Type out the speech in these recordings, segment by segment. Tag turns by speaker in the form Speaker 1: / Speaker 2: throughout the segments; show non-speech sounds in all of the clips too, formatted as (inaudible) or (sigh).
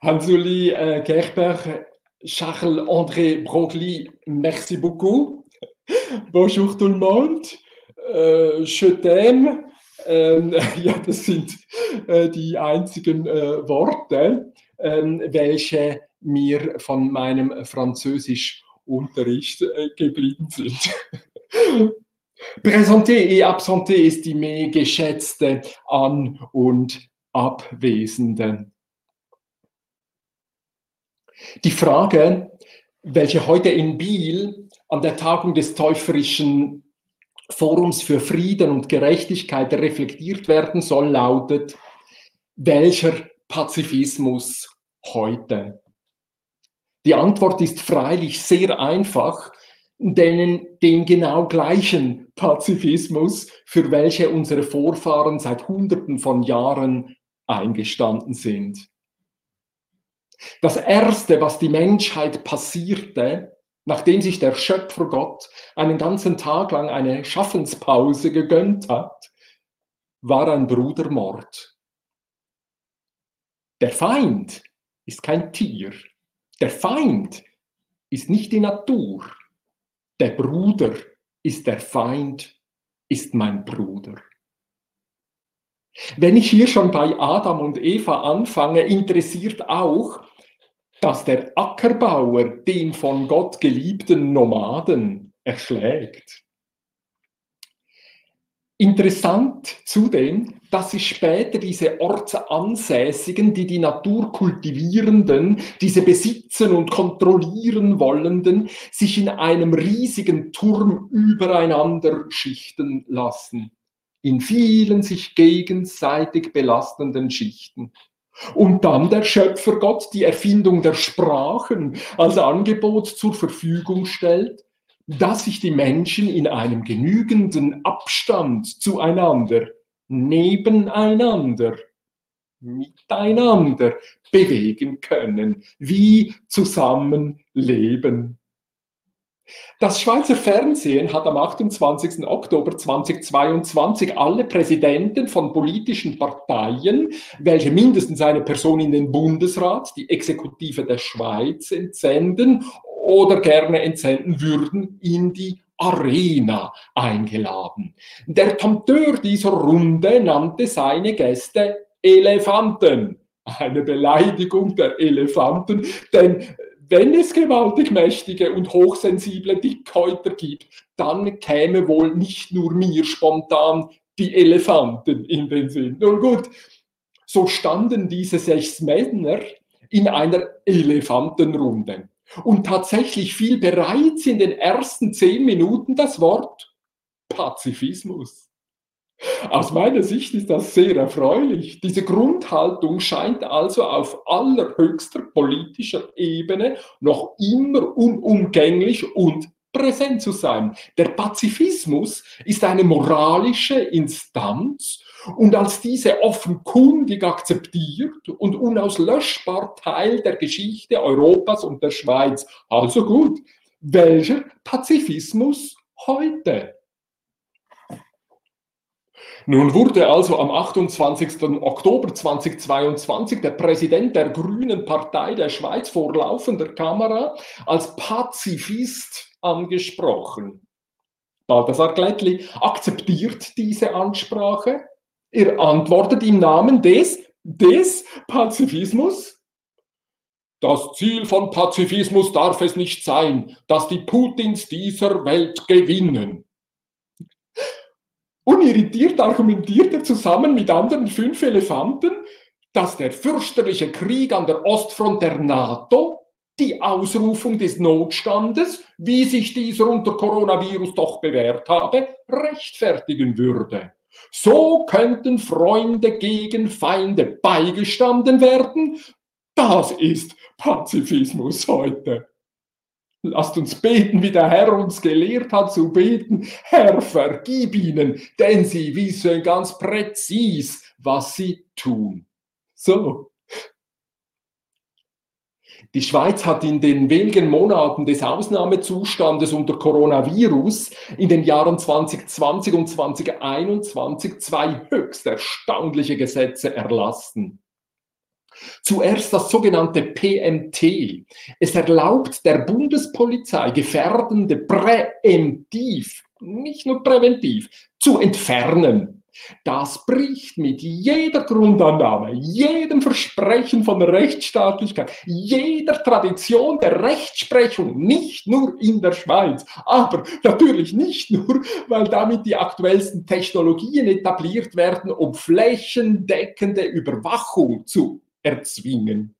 Speaker 1: Hansouli euh, Gerber, Charles-André Broglie, merci beaucoup. (laughs) Bonjour tout le monde. Euh, je t'aime. Ähm, (laughs) ja, das sind äh, die einzigen äh, Worte, ähm, welche mir von meinem Französischunterricht äh, geblieben sind. (laughs) Präsenté et absenté, estimé, geschätzte An- und Abwesende. Die Frage, welche heute in Biel an der Tagung des Täuferischen Forums für Frieden und Gerechtigkeit reflektiert werden soll, lautet, welcher Pazifismus heute? Die Antwort ist freilich sehr einfach, denn den genau gleichen Pazifismus, für welche unsere Vorfahren seit Hunderten von Jahren eingestanden sind. Das Erste, was die Menschheit passierte, nachdem sich der Schöpfer Gott einen ganzen Tag lang eine Schaffenspause gegönnt hat, war ein Brudermord. Der Feind ist kein Tier. Der Feind ist nicht die Natur. Der Bruder ist der Feind, ist mein Bruder. Wenn ich hier schon bei Adam und Eva anfange, interessiert auch, dass der Ackerbauer den von Gott geliebten Nomaden erschlägt. Interessant zudem, dass sich später diese Ortsansässigen, die die Natur kultivierenden, diese besitzen und kontrollieren wollenden, sich in einem riesigen Turm übereinander schichten lassen. In vielen sich gegenseitig belastenden Schichten. Und dann der Schöpfergott die Erfindung der Sprachen als Angebot zur Verfügung stellt, dass sich die Menschen in einem genügenden Abstand zueinander, nebeneinander, miteinander bewegen können, wie zusammenleben. Das Schweizer Fernsehen hat am 28. Oktober 2022 alle Präsidenten von politischen Parteien, welche mindestens eine Person in den Bundesrat, die Exekutive der Schweiz, entsenden oder gerne entsenden würden, in die Arena eingeladen. Der Tomteur dieser Runde nannte seine Gäste Elefanten. Eine Beleidigung der Elefanten, denn wenn es gewaltig mächtige und hochsensible Dickhäuter gibt, dann käme wohl nicht nur mir spontan die Elefanten in den Sinn. Nun gut, so standen diese sechs Männer in einer Elefantenrunde. Und tatsächlich fiel bereits in den ersten zehn Minuten das Wort Pazifismus. Aus meiner Sicht ist das sehr erfreulich. Diese Grundhaltung scheint also auf allerhöchster politischer Ebene noch immer unumgänglich und präsent zu sein. Der Pazifismus ist eine moralische Instanz und als diese offenkundig akzeptiert und unauslöschbar Teil der Geschichte Europas und der Schweiz. Also gut, welcher Pazifismus heute? Nun wurde also am 28. Oktober 2022 der Präsident der Grünen Partei der Schweiz vor laufender Kamera als Pazifist angesprochen. Balthasar Glättli akzeptiert diese Ansprache. Er antwortet im Namen des, des Pazifismus. Das Ziel von Pazifismus darf es nicht sein, dass die Putins dieser Welt gewinnen. Unirritiert argumentiert er zusammen mit anderen fünf Elefanten, dass der fürchterliche Krieg an der Ostfront der NATO die Ausrufung des Notstandes, wie sich dieser unter Coronavirus doch bewährt habe, rechtfertigen würde. So könnten Freunde gegen Feinde beigestanden werden. Das ist Pazifismus heute. Lasst uns beten, wie der Herr uns gelehrt hat zu beten. Herr, vergib ihnen, denn sie wissen ganz präzis, was sie tun. So. Die Schweiz hat in den wenigen Monaten des Ausnahmezustandes unter Coronavirus in den Jahren 2020 und 2021 zwei höchst erstaunliche Gesetze erlassen. Zuerst das sogenannte PMT. Es erlaubt der Bundespolizei gefährdende präemptiv, nicht nur präventiv, zu entfernen. Das bricht mit jeder Grundannahme, jedem Versprechen von Rechtsstaatlichkeit, jeder Tradition der Rechtsprechung, nicht nur in der Schweiz, aber natürlich nicht nur, weil damit die aktuellsten Technologien etabliert werden, um flächendeckende Überwachung zu erzwingen.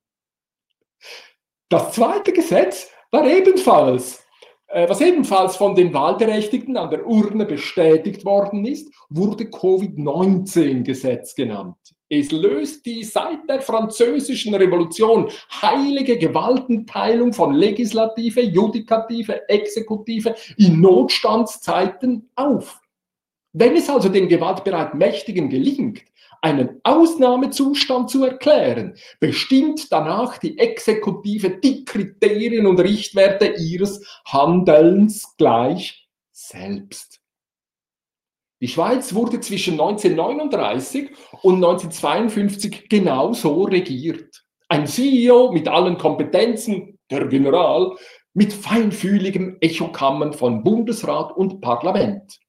Speaker 1: Das zweite Gesetz war ebenfalls äh, was ebenfalls von den Wahlberechtigten an der Urne bestätigt worden ist, wurde Covid-19-Gesetz genannt. Es löst die seit der französischen Revolution heilige Gewaltenteilung von Legislative, Judikative, Exekutive in Notstandszeiten auf. Wenn es also den gewaltbereit Mächtigen gelingt, einen Ausnahmezustand zu erklären, bestimmt danach die Exekutive die Kriterien und Richtwerte ihres Handelns gleich selbst. Die Schweiz wurde zwischen 1939 und 1952 genau so regiert. Ein CEO mit allen Kompetenzen, der General, mit feinfühligem Echokammern von Bundesrat und Parlament.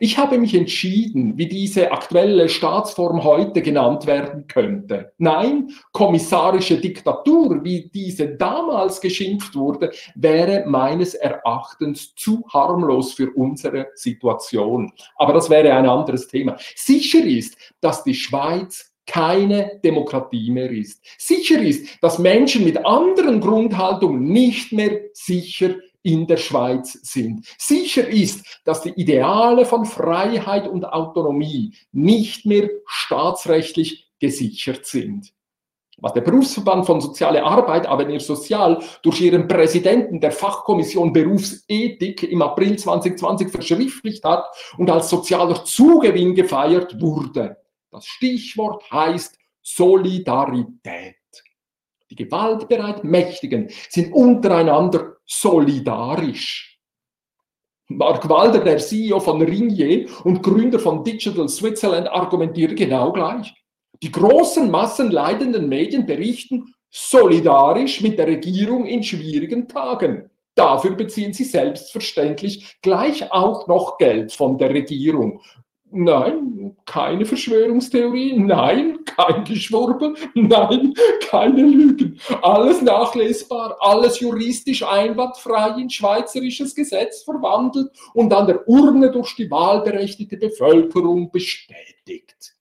Speaker 1: Ich habe mich entschieden, wie diese aktuelle Staatsform heute genannt werden könnte. Nein, kommissarische Diktatur, wie diese damals geschimpft wurde, wäre meines Erachtens zu harmlos für unsere Situation. Aber das wäre ein anderes Thema. Sicher ist, dass die Schweiz keine Demokratie mehr ist. Sicher ist, dass Menschen mit anderen Grundhaltungen nicht mehr sicher in der Schweiz sind. Sicher ist, dass die Ideale von Freiheit und Autonomie nicht mehr staatsrechtlich gesichert sind. Was der Berufsverband von Soziale Arbeit, Avenir Sozial, durch ihren Präsidenten der Fachkommission Berufsethik im April 2020 verschriftlicht hat und als sozialer Zugewinn gefeiert wurde. Das Stichwort heißt Solidarität. Die gewaltbereit Mächtigen sind untereinander solidarisch. Mark Walder, der CEO von Ringier und Gründer von Digital Switzerland, argumentiert genau gleich. Die großen massenleidenden Medien berichten solidarisch mit der Regierung in schwierigen Tagen. Dafür beziehen sie selbstverständlich gleich auch noch Geld von der Regierung. Nein, keine Verschwörungstheorie, nein, kein Geschwurbel, nein, keine Lügen. Alles nachlesbar, alles juristisch einwandfrei in schweizerisches Gesetz verwandelt und an der Urne durch die wahlberechtigte Bevölkerung bestätigt.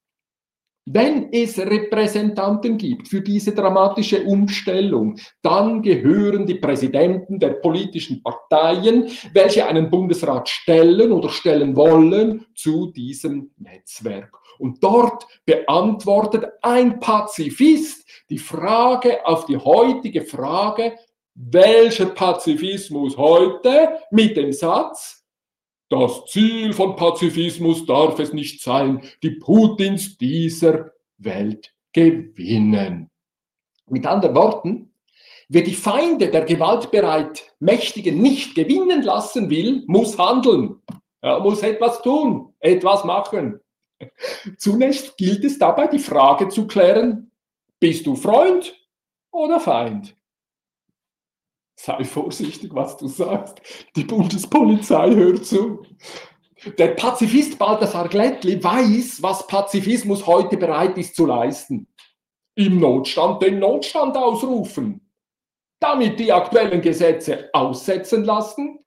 Speaker 1: Wenn es Repräsentanten gibt für diese dramatische Umstellung, dann gehören die Präsidenten der politischen Parteien, welche einen Bundesrat stellen oder stellen wollen, zu diesem Netzwerk. Und dort beantwortet ein Pazifist die Frage auf die heutige Frage, welcher Pazifismus heute mit dem Satz, das Ziel von Pazifismus darf es nicht sein, die Putins dieser Welt gewinnen. Mit anderen Worten, wer die Feinde der gewaltbereit Mächtigen nicht gewinnen lassen will, muss handeln. Er muss etwas tun, etwas machen. (laughs) Zunächst gilt es dabei, die Frage zu klären, bist du Freund oder Feind? Sei vorsichtig, was du sagst. Die Bundespolizei hört zu. Der Pazifist Balthasar Glättli weiß, was Pazifismus heute bereit ist zu leisten. Im Notstand den Notstand ausrufen. Damit die aktuellen Gesetze aussetzen lassen.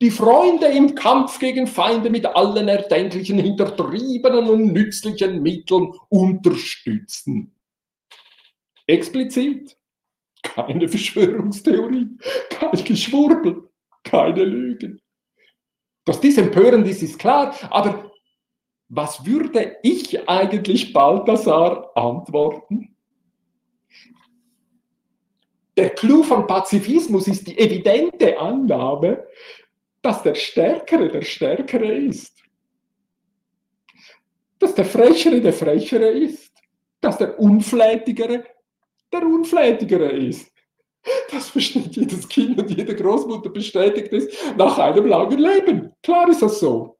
Speaker 1: Die Freunde im Kampf gegen Feinde mit allen erdenklichen, hintertriebenen und nützlichen Mitteln unterstützen. Explizit keine Verschwörungstheorie, kein Geschwurbel, keine Lügen. Dass dies empörend ist, ist klar, aber was würde ich eigentlich Balthasar antworten? Der Clou von Pazifismus ist die evidente Annahme, dass der Stärkere der Stärkere ist. Dass der Frechere der Frechere ist. Dass der Unflätigere der Unflätigere ist. Das versteht jedes Kind und jede Großmutter bestätigt es nach einem langen Leben. Klar ist das so.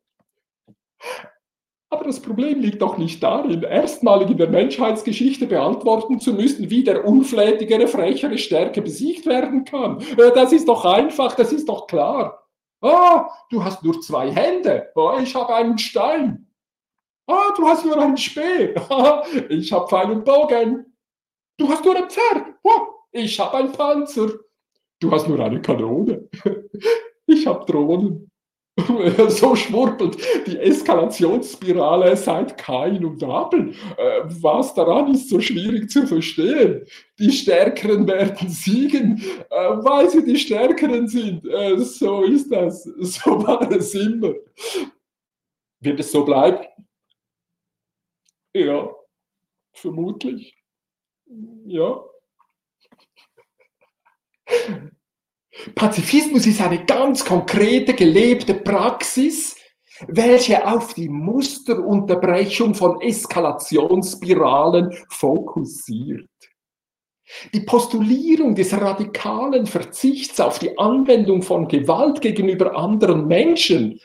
Speaker 1: Aber das Problem liegt doch nicht darin, erstmalig in der Menschheitsgeschichte beantworten zu müssen, wie der unflätigere, frechere Stärke besiegt werden kann. Das ist doch einfach, das ist doch klar. Ah, du hast nur zwei Hände. Oh, ich habe einen Stein. Ah, du hast nur einen Speer. (laughs) ich habe und Bogen. Du hast nur ein Pferd. Ich habe einen Panzer. Du hast nur eine Kanone. (laughs) ich habe Drohnen. (laughs) so schwurbelt die Eskalationsspirale seit Kain und Abel. Äh, was daran ist so schwierig zu verstehen? Die Stärkeren werden (laughs) siegen, äh, weil sie die Stärkeren sind. Äh, so ist das. So war es immer. Wird es so bleiben? Ja, vermutlich. Ja. Pazifismus ist eine ganz konkrete, gelebte Praxis, welche auf die Musterunterbrechung von Eskalationsspiralen fokussiert. Die Postulierung des radikalen Verzichts auf die Anwendung von Gewalt gegenüber anderen Menschen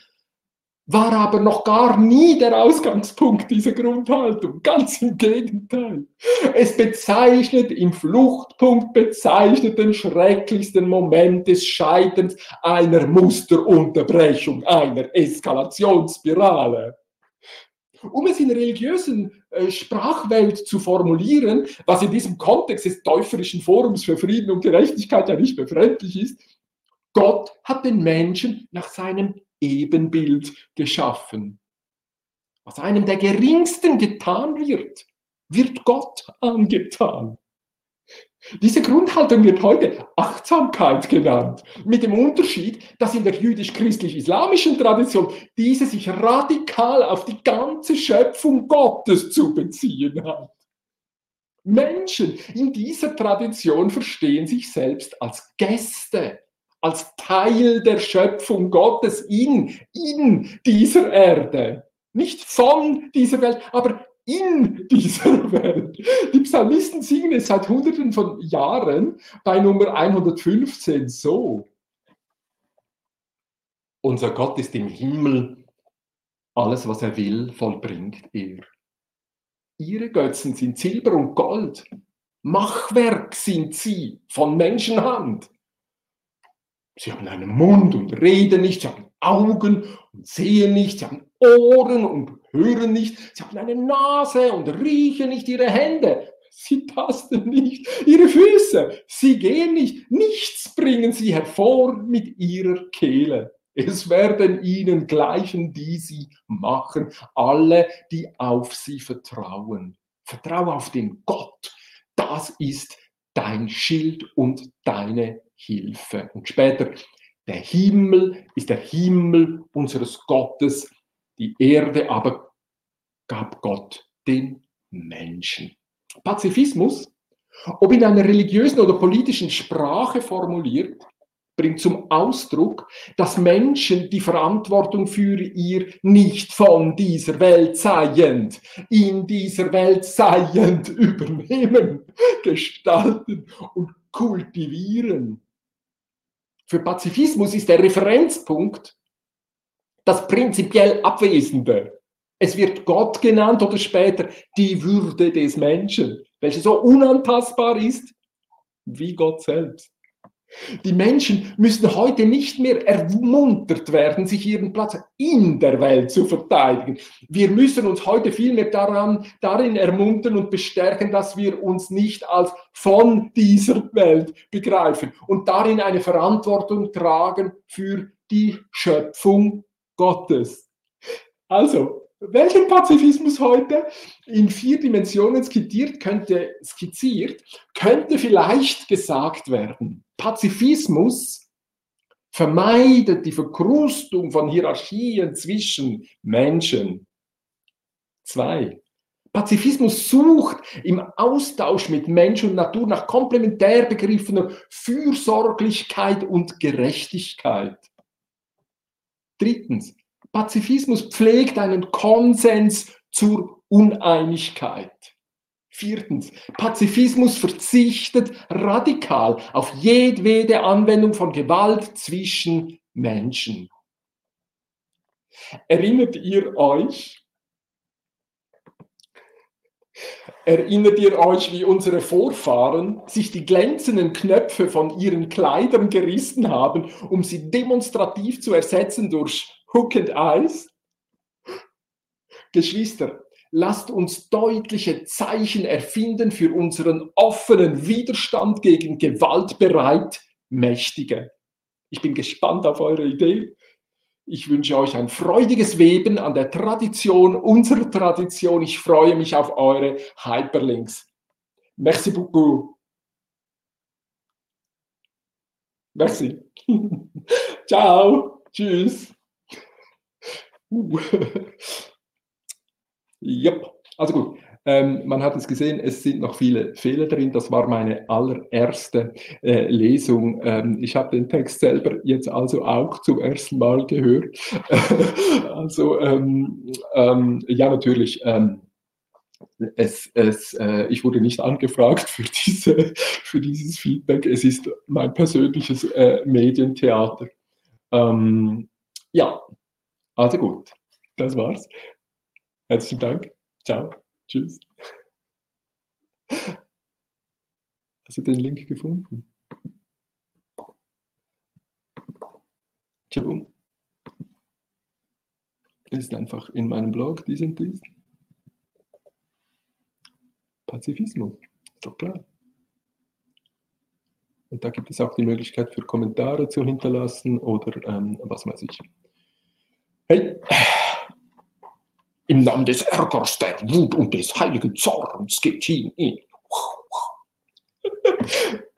Speaker 1: war aber noch gar nie der Ausgangspunkt dieser Grundhaltung. Ganz im Gegenteil. Es bezeichnet im Fluchtpunkt, bezeichnet den schrecklichsten Moment des Scheiterns einer Musterunterbrechung, einer Eskalationsspirale. Um es in religiösen äh, Sprachwelt zu formulieren, was in diesem Kontext des Täuferischen Forums für Frieden und Gerechtigkeit ja nicht befremdlich ist, Gott hat den Menschen nach seinem Ebenbild geschaffen. Was einem der geringsten getan wird, wird Gott angetan. Diese Grundhaltung wird heute Achtsamkeit genannt, mit dem Unterschied, dass in der jüdisch-christlich-islamischen Tradition diese sich radikal auf die ganze Schöpfung Gottes zu beziehen hat. Menschen in dieser Tradition verstehen sich selbst als Gäste als Teil der Schöpfung Gottes in, in dieser Erde. Nicht von dieser Welt, aber in dieser (laughs) Welt. Die Psalmisten singen es seit Hunderten von Jahren bei Nummer 115 so. Unser Gott ist im Himmel, alles, was er will, vollbringt er. Ihre Götzen sind Silber und Gold, Machwerk sind sie von Menschenhand. Sie haben einen Mund und reden nicht, sie haben Augen und sehen nicht, sie haben Ohren und hören nicht, sie haben eine Nase und riechen nicht ihre Hände, sie tasten nicht ihre Füße, sie gehen nicht, nichts bringen sie hervor mit ihrer Kehle. Es werden ihnen gleichen, die sie machen, alle, die auf sie vertrauen. Vertraue auf den Gott. Das ist dein Schild und deine Hilfe. Und später, der Himmel ist der Himmel unseres Gottes, die Erde aber gab Gott den Menschen. Pazifismus, ob in einer religiösen oder politischen Sprache formuliert, bringt zum Ausdruck, dass Menschen die Verantwortung für ihr nicht von dieser Welt seiend, in dieser Welt seiend (laughs) übernehmen, gestalten und kultivieren. Für Pazifismus ist der Referenzpunkt das prinzipiell Abwesende. Es wird Gott genannt oder später die Würde des Menschen, welche so unantastbar ist wie Gott selbst. Die Menschen müssen heute nicht mehr ermuntert werden, sich ihren Platz in der Welt zu verteidigen. Wir müssen uns heute vielmehr daran, darin ermuntern und bestärken, dass wir uns nicht als von dieser Welt begreifen und darin eine Verantwortung tragen für die Schöpfung Gottes. Also, welchen Pazifismus heute in vier Dimensionen skizziert könnte, skizziert, könnte vielleicht gesagt werden. Pazifismus vermeidet die Verkrustung von Hierarchien zwischen Menschen. Zwei. Pazifismus sucht im Austausch mit Mensch und Natur nach komplementär begriffener Fürsorglichkeit und Gerechtigkeit. Drittens, Pazifismus pflegt einen Konsens zur Uneinigkeit. Viertens, Pazifismus verzichtet radikal auf jedwede Anwendung von Gewalt zwischen Menschen. Erinnert ihr euch Erinnert ihr euch, wie unsere Vorfahren sich die glänzenden Knöpfe von ihren Kleidern gerissen haben, um sie demonstrativ zu ersetzen durch Hook and Eyes? Geschwister, lasst uns deutliche Zeichen erfinden für unseren offenen Widerstand gegen gewaltbereit Mächtige. Ich bin gespannt auf eure Idee. Ich wünsche euch ein freudiges Weben an der Tradition, unserer Tradition. Ich freue mich auf eure Hyperlinks. Merci beaucoup. Merci. (laughs) Ciao. Tschüss. (laughs) Yep. Also gut. Ähm, man hat es gesehen, es sind noch viele Fehler drin. Das war meine allererste äh, Lesung. Ähm, ich habe den Text selber jetzt also auch zum ersten Mal gehört. (laughs) also ähm, ähm, ja, natürlich. Ähm, es, es, äh, ich wurde nicht angefragt für, diese, (laughs) für dieses Feedback. Es ist mein persönliches äh, Medientheater. Ähm, ja, also gut, das war's. Herzlichen Dank. Ciao. Tschüss. Hast du den Link gefunden? Tschüss. Ist einfach in meinem Blog diesen dies. Pazifismus, ist doch klar. Und da gibt es auch die Möglichkeit für Kommentare zu hinterlassen oder ähm, was weiß ich. Hey! Im Namen des Ärgers, der Wut und des heiligen Zorns geht ihn in.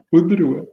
Speaker 1: Unruhe.